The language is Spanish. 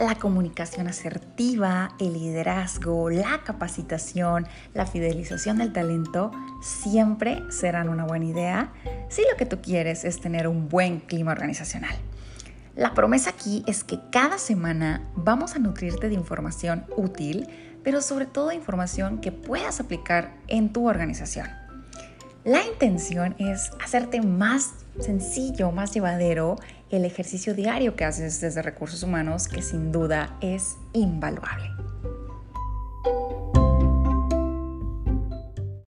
la comunicación asertiva, el liderazgo, la capacitación, la fidelización del talento siempre serán una buena idea si lo que tú quieres es tener un buen clima organizacional. La promesa aquí es que cada semana vamos a nutrirte de información útil, pero sobre todo información que puedas aplicar en tu organización. La intención es hacerte más sencillo, más llevadero el ejercicio diario que haces desde recursos humanos, que sin duda es invaluable.